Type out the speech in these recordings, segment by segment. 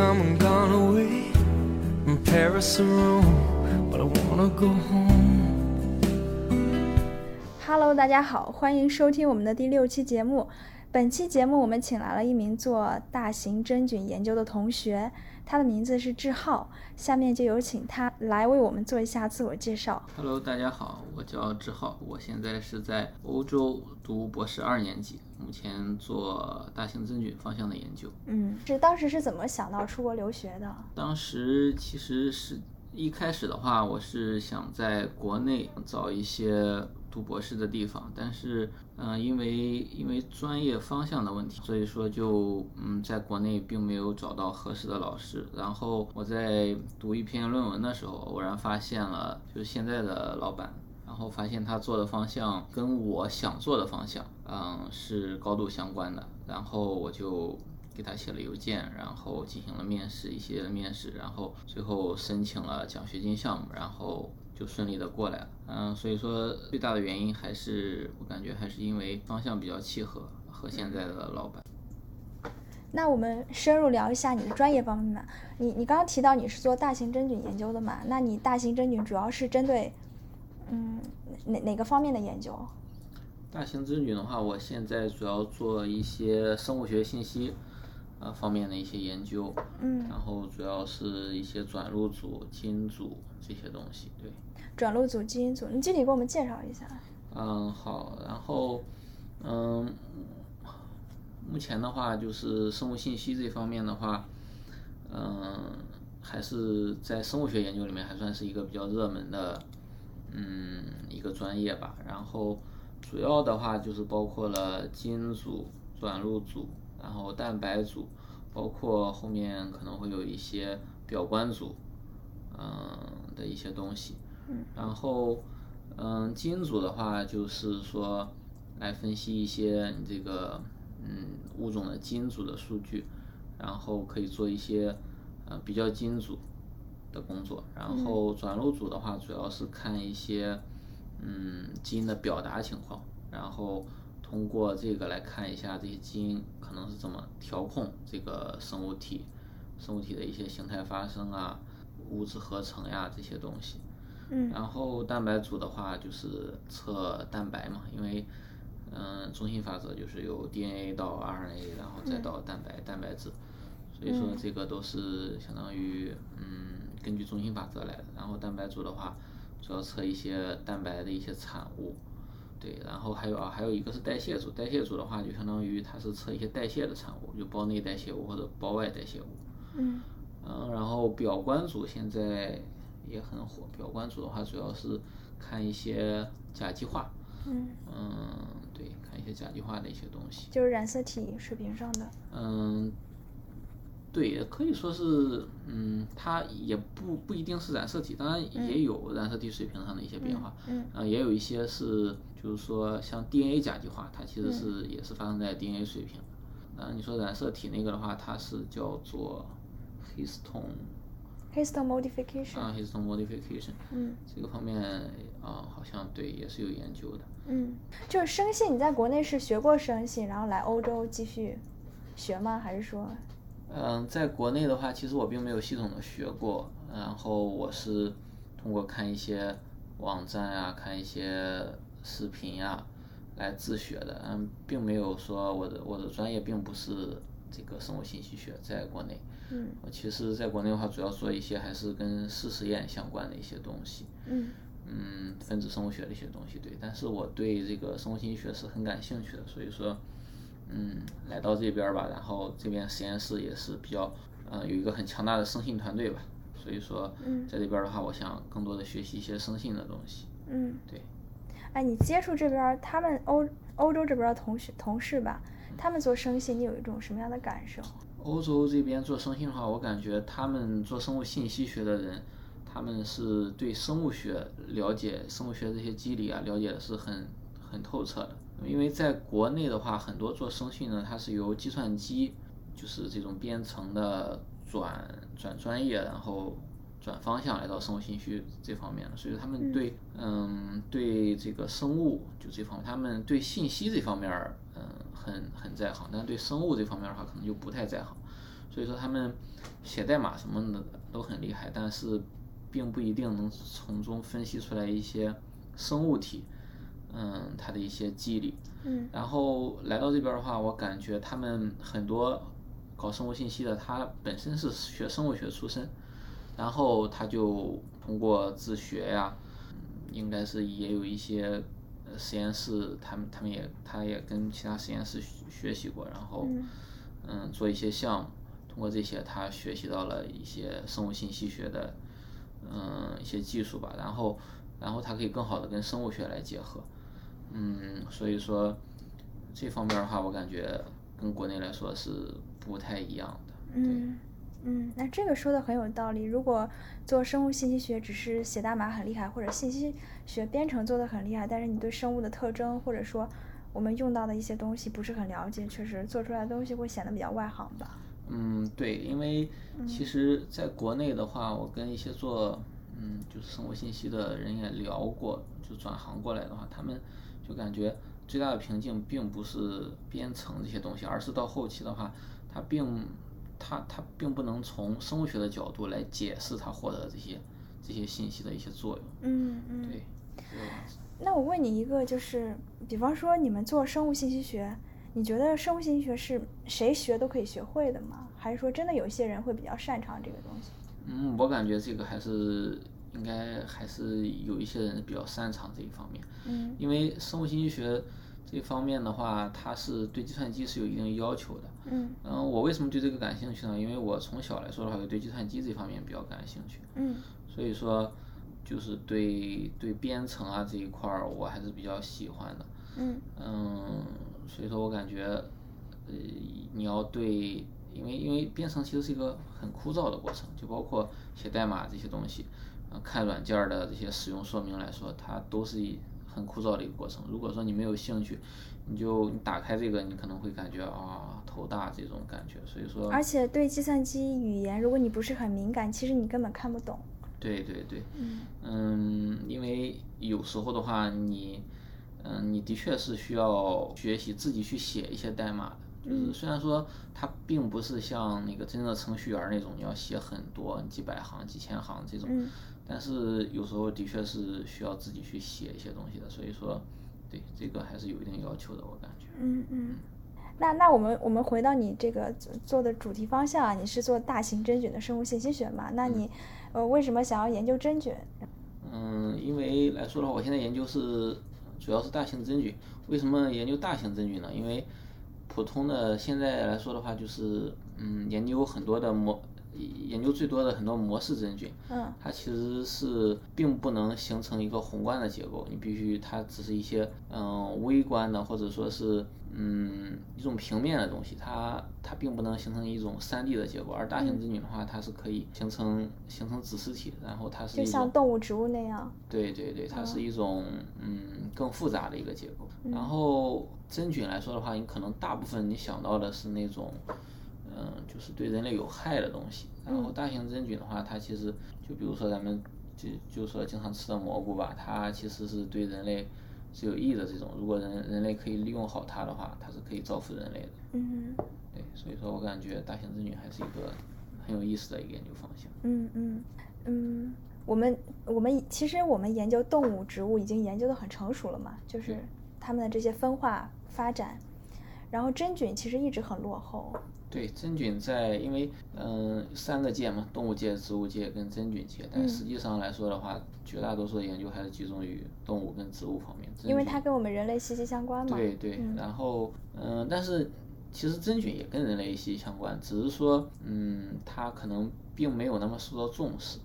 come and gone away from Paris or Rome, but I wanna go home. Hello，大家好，欢迎收听我们的第六期节目。本期节目我们请来了一名做大型真菌研究的同学，他的名字是志浩。下面就有请他来为我们做一下自我介绍。Hello，大家好，我叫志浩，我现在是在欧洲读博士二年级，目前做大型真菌方向的研究。嗯，是当时是怎么想到出国留学的？当时其实是一开始的话，我是想在国内找一些读博士的地方，但是嗯、因为因为专业方向的问题，所以说就嗯，在国内并没有找到合适的老师。然后我在读一篇论文的时候，偶然发现了就是现在的老板。然后发现他做的方向跟我想做的方向，嗯，是高度相关的。然后我就给他写了邮件，然后进行了面试，一些面试，然后最后申请了奖学金项目，然后就顺利的过来了。嗯，所以说最大的原因还是我感觉还是因为方向比较契合，和现在的老板。那我们深入聊一下你的专业方面吧。你你刚刚提到你是做大型真菌研究的嘛？那你大型真菌主要是针对嗯哪哪个方面的研究？大型真菌的话，我现在主要做一些生物学信息呃方面的一些研究，嗯，然后主要是一些转录组、基因组这些东西，对。转录组、基因组，你具体给我们介绍一下。嗯，好，然后，嗯，目前的话就是生物信息这方面的话，嗯，还是在生物学研究里面还算是一个比较热门的，嗯，一个专业吧。然后主要的话就是包括了基因组、转录组，然后蛋白组，包括后面可能会有一些表观组，嗯的一些东西。然后，嗯，基因组的话，就是说来分析一些你这个嗯物种的基因组的数据，然后可以做一些呃比较基因组的工作。然后转录组的话，主要是看一些嗯基因的表达情况，然后通过这个来看一下这些基因可能是怎么调控这个生物体生物体的一些形态发生啊、物质合成呀这些东西。嗯然后蛋白组的话就是测蛋白嘛，因为嗯、中心法则就是由 DNA 到 RNA，然后再到蛋白、蛋白质，所以说这个都是相当于嗯根据中心法则来的。然后蛋白组的话，主要测一些蛋白的一些产物，对，然后还有啊还有一个是代谢组，代谢组的话就相当于它是测一些代谢的产物，就胞内代谢物或者胞外代谢物。嗯嗯，然后表观组现在也很火。比较关注的话，主要是看一些甲基化，嗯，嗯，对，看一些甲基化的一些东西。就是染色体水平上的。嗯，对，也可以说是，嗯，它也不不一定是染色体，当然也有染色体水平上的一些变化。嗯啊，也有一些是，就是说像 DNA 甲基化，它其实是、也是发生在 DNA 水平。啊，你说染色体那个的话，它是叫做 histone。Histone modification。啊，histone modification，嗯这个方面啊，好像对也是有研究的。嗯，就是生信，你在国内是学过生信，然后来欧洲继续学吗？还是说？嗯，在国内的话，其实我并没有系统的学过，然后我是通过看一些网站啊、看一些视频呀来自学的。嗯，并没有说我的我的专业并不是这个生物信息学，在国内。嗯我其实在国内的话，主要做一些还是跟试实验相关的一些东西。嗯嗯，分子生物学的一些东西，对，但是我对这个生物信息学是很感兴趣的，所以说，嗯，来到这边儿吧，然后这边实验室也是比较，呃，有一个很强大的生信团队吧，所以说，嗯在这边儿的话，我想更多的学习一些生信的东西，嗯。对，哎，你接触这边儿他们欧欧洲这边儿的同学同事吧，他们做生信，你有一种什么样的感受？欧洲这边做生信的话，我感觉他们做生物信息学的人，他们是对生物学了解，生物学这些机理啊，了解的是很很透彻的。因为在国内的话，很多做生信呢，它是由计算机，就是这种编程的转转专业，然后转方向来到生物信息这方面的，所以他们对嗯对这个生物就这方面，他们对信息这方面嗯嗯很很在行，但对生物这方面的话可能就不太在行。所以说他们写代码什么的都很厉害，但是并不一定能从中分析出来一些生物体，嗯，它的一些机理。嗯。然后来到这边的话，我感觉他们很多搞生物信息的，他本身是学生物学出身，然后他就通过自学呀，应该是也有一些实验室，他们他们也他也跟其他实验室学习过，然后嗯做一些项目。通过这些，他学习到了一些生物信息学的，嗯，一些技术吧。然后，然后他可以更好的跟生物学来结合，嗯，所以说这方面的话，我感觉跟国内来说是不太一样的。嗯嗯，那这个说的很有道理。如果做生物信息学只是写代码很厉害，或者信息学编程做的很厉害，但是你对生物的特征或者说我们用到的一些东西不是很了解，确实做出来的东西会显得比较外行吧。嗯，对，因为其实在国内的话，我跟一些做嗯就是生物信息的人也聊过，就转行过来的话，他们就感觉最大的瓶颈并不是编程这些东西，而是到后期的话，他并他他并不能从生物学的角度来解释他获得的这些这些信息的一些作用。嗯嗯。对。那我问你一个，就是比方说你们做生物信息学。你觉得生物信息学是谁学都可以学会的吗？还是说真的有一些人会比较擅长这个东西？嗯，我感觉这个还是应该还是有一些人比较擅长这一方面。嗯。因为生物信息学这方面的话，它是对计算机是有一定要求的。嗯。嗯，我为什么对这个感兴趣呢？因为我从小来说的话，就对计算机这方面比较感兴趣。嗯。所以说，就是对对编程啊这一块儿，我还是比较喜欢的。嗯。嗯。所以说我感觉，呃，你要对，因为因为编程其实是一个很枯燥的过程，就包括写代码这些东西，啊，看软件的这些使用说明来说，它都是一很枯燥的一个过程。如果说你没有兴趣，你就你打开这个，你可能会感觉啊头大这种感觉。所以说，而且对计算机语言，如果你不是很敏感，其实你根本看不懂。对对对。嗯。嗯，因为有时候的话你。嗯，你的确是需要学习自己去写一些代码的，就是虽然说它并不是像那个真正的程序员那种你要写很多几百行、几千行这种，但是有时候的确是需要自己去写一些东西的，所以说，对这个还是有一定要求的，我感觉。嗯嗯，那那我们我们回到你这个做的主题方向啊，你是做大型真菌的生物信息学嘛？那你呃为什么想要研究真菌？嗯，因为来说的话，我现在研究是。主要是大型真菌，为什么研究大型真菌呢？因为普通的现在来说的话，就是嗯，研究很多的模，研究最多的很多模式真菌，嗯，它其实是并不能形成一个宏观的结构，你必须它只是一些嗯微观的或者说是。嗯，一种平面的东西，它它并不能形成一种三 D 的结构，而大型真菌的话，它是可以形成形成子实体，然后它是就像动物、植物那样。对对对，它是一种嗯更复杂的一个结构。然后真菌来说的话，你可能大部分你想到的是那种嗯，就是对人类有害的东西。然后大型真菌的话，它其实就比如说咱们就就说经常吃的蘑菇吧，它其实是对人类。是有益的这种，如果人人类可以利用好它的话，它是可以造福人类的。嗯。对，所以说我感觉大型真菌还是一个很有意思的一个研究方向。嗯嗯嗯，我们我们其实我们研究动物、植物已经研究的很成熟了嘛，就是它们的这些分化发展，然后真菌其实一直很落后。对真菌在，因为嗯三个界嘛，动物界、植物界跟真菌界，但实际上来说的话，绝大多数的研究还是集中于动物跟植物方面。因为它跟我们人类息息相关嘛。对对，然后嗯，但是其实真菌也跟人类息息相关，只是说嗯，它可能并没有那么受到重视。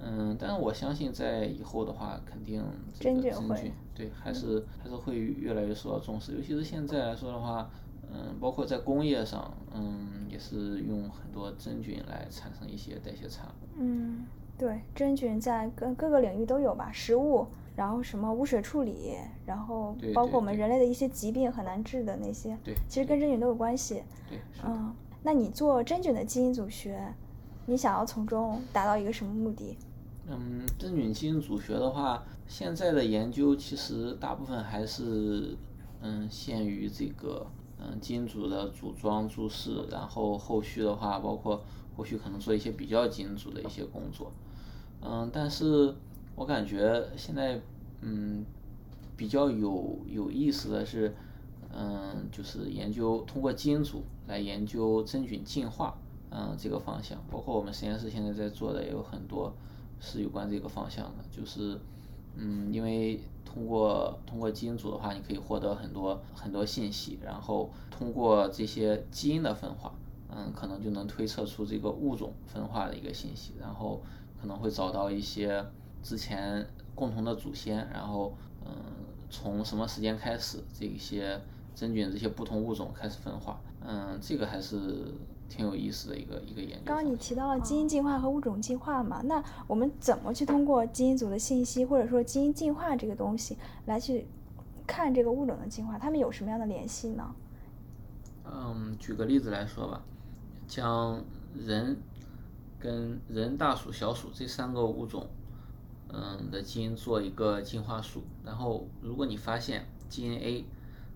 嗯，但是我相信在以后的话，肯定真菌对还是还是会越来越受到重视，尤其是现在来说的话。嗯，包括在工业上，嗯，也是用很多真菌来产生一些代谢产物。嗯，对，真菌在各各个领域都有吧，食物，然后什么污水处理，然后包括我们人类的一些疾病很难治的那些，对，其实跟真菌都有关系。对，嗯，那你做真菌的基因组学，你想要从中达到一个什么目的？嗯，真菌基因组学的话，现在的研究其实大部分还是。嗯，限于这个嗯基因组的组装注释，然后后续的话，包括后续可能做一些比较基因组的一些工作。嗯，但是我感觉现在嗯比较有有意思的是，嗯，就是研究通过基因组来研究真菌进化，嗯，这个方向，包括我们实验室现在在做的也有很多是有关这个方向的，就是嗯，因为通过通过基因组的话，你可以获得很多很多信息，然后通过这些基因的分化，嗯，可能就能推测出这个物种分化的一个信息，然后可能会找到一些之前共同的祖先，然后嗯，从什么时间开始这些。真菌这些不同物种开始分化，嗯，这个还是挺有意思的一个一个研究。刚刚你提到了基因进化和物种进化嘛？那我们怎么去通过基因组的信息，或者说基因进化这个东西来去看这个物种的进化？它们有什么样的联系呢？嗯，举个例子来说吧，将人跟人、大鼠、小鼠这三个物种，嗯的基因做一个进化树，然后如果你发现基因 A。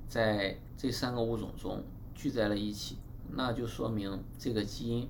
在这三个物种中聚在了一起，那就说明这个基因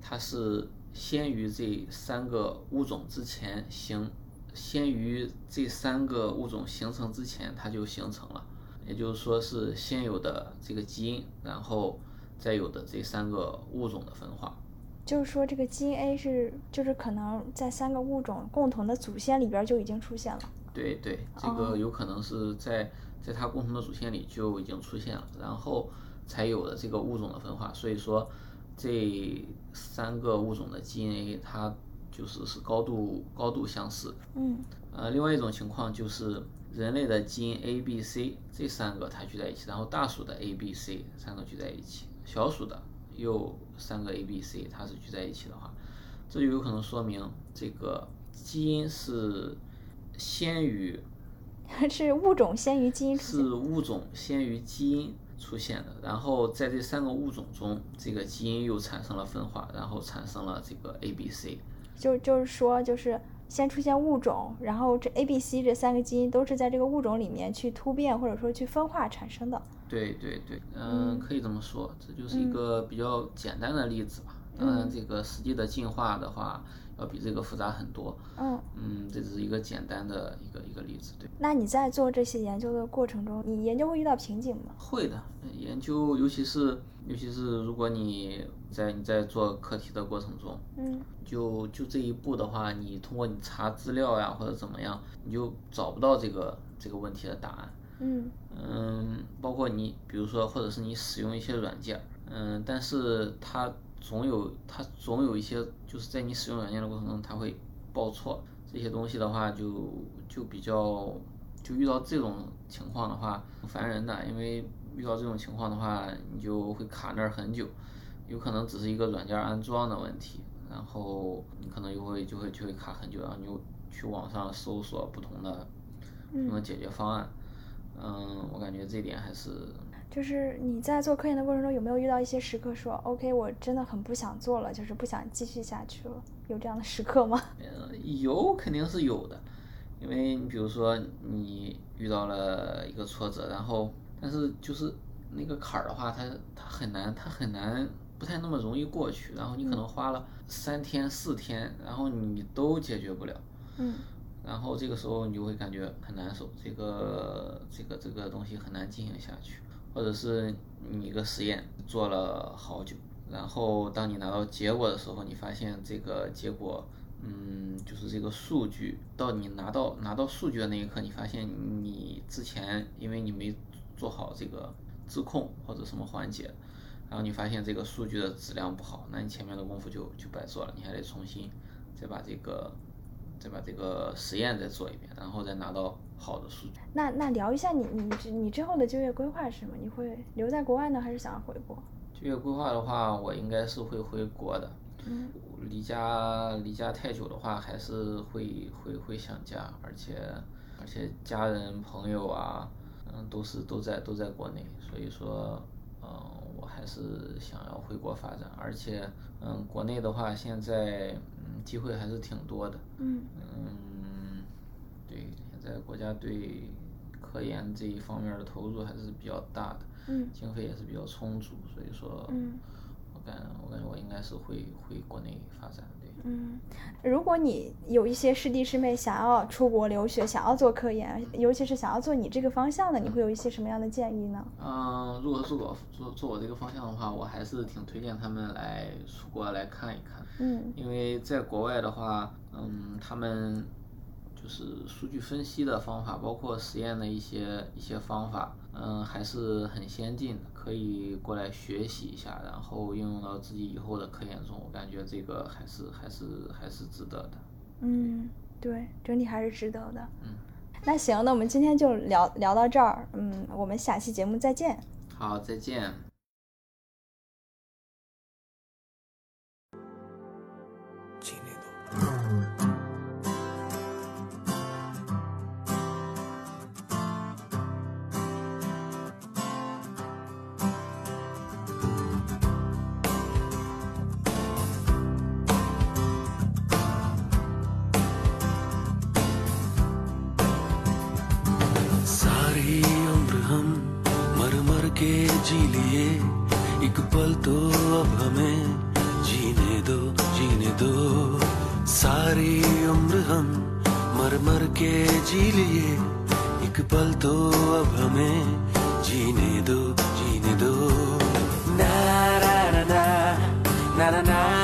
它是先于这三个物种之前形，先于这三个物种形成之前它就形成了，也就是说是先有的这个基因，然后再有的这三个物种的分化。就是说这个基因 A 是就是可能在三个物种共同的祖先里边就已经出现了。对对，这个有可能是在。在它共同的祖先里就已经出现了，然后才有的这个物种的分化。所以说，这三个物种的基因它就是是高度高度相似。嗯。呃，另外一种情况就是人类的基因 A、B、C 这三个它聚在一起，然后大鼠的 A、B、C 三个聚在一起，小鼠的又三个 A、B、C 它是聚在一起的话，这就有可能说明这个基因是先于。是物种先于基因，是物种先于基因出现的。然后在这三个物种中，这个基因又产生了分化，然后产生了这个 A、B、C。就就是说，就是先出现物种，然后这 A、B、C 这三个基因都是在这个物种里面去突变或者说去分化产生的。对对对，嗯，可以这么说，这就是一个比较简单的例子吧。当然，这个实际的进化的话。要比这个复杂很多。嗯嗯，这只是一个简单的一个一个例子，对。那你在做这些研究的过程中，你研究会遇到瓶颈吗？会的，研究尤其是尤其是如果你在你在做课题的过程中，嗯，就就这一步的话，你通过你查资料呀或者怎么样，你就找不到这个这个问题的答案。嗯嗯，包括你比如说或者是你使用一些软件，嗯，但是它。总有它总有一些，就是在你使用软件的过程中，它会报错。这些东西的话，就就比较，就遇到这种情况的话，烦人的。因为遇到这种情况的话，你就会卡那儿很久，有可能只是一个软件安装的问题，然后你可能就会就会就会卡很久，然后你又去网上搜索不同的不同的解决方案。嗯，我感觉这点还是。就是你在做科研的过程中，有没有遇到一些时刻说，OK，我真的很不想做了，就是不想继续下去了，有这样的时刻吗？嗯，有肯定是有的，因为你比如说你遇到了一个挫折，然后但是就是那个坎儿的话，它它很难，它很难，不太那么容易过去，然后你可能花了三天四天，然后你都解决不了，嗯，然后这个时候你就会感觉很难受，这个这个这个东西很难进行下去。或者是你一个实验做了好久，然后当你拿到结果的时候，你发现这个结果，嗯，就是这个数据到你拿到拿到数据的那一刻，你发现你之前因为你没做好这个自控或者什么环节，然后你发现这个数据的质量不好，那你前面的功夫就就白做了，你还得重新再把这个。再把这个实验再做一遍，然后再拿到好的数据。那那聊一下你你你之后的就业规划是什么？你会留在国外呢，还是想要回国？就业规划的话，我应该是会回国的。嗯。离家离家太久的话，还是会会会想家，而且而且家人朋友啊，嗯，都是都在都在国内，所以说，嗯，我还是想要回国发展，而且，嗯，国内的话现在。嗯机会还是挺多的。嗯。嗯，对，现在国家对科研这一方面的投入还是比较大的，嗯经费也是比较充足，所以说，嗯我感我感觉我应该是会回国内发展，对。嗯，如果你有一些师弟师妹想要出国留学，想要做科研，尤其是想要做你这个方向的，你会有一些什么样的建议呢？嗯，如果是我做做我这个方向的话，我还是挺推荐他们来出国来看一看，嗯因为在国外的话，嗯，他们就是数据分析的方法，包括实验的一些一些方法，嗯，还是很先进的，可以过来学习一下，然后应用到自己以后的科研中，我感觉这个还是还是还是值得的。嗯，对，整体还是值得的。嗯，那行，那我们今天就聊聊到这儿，嗯，我们下期节目再见。好，再见。हम मर मर के जी लिए। एक पल तो अब हमें जीने दो जीने दो। सारी उम्र हम मर मर के जी लिए। एक पल तो अब हमें जीने दो जीने दो। ना ना ना ना ना ना ना।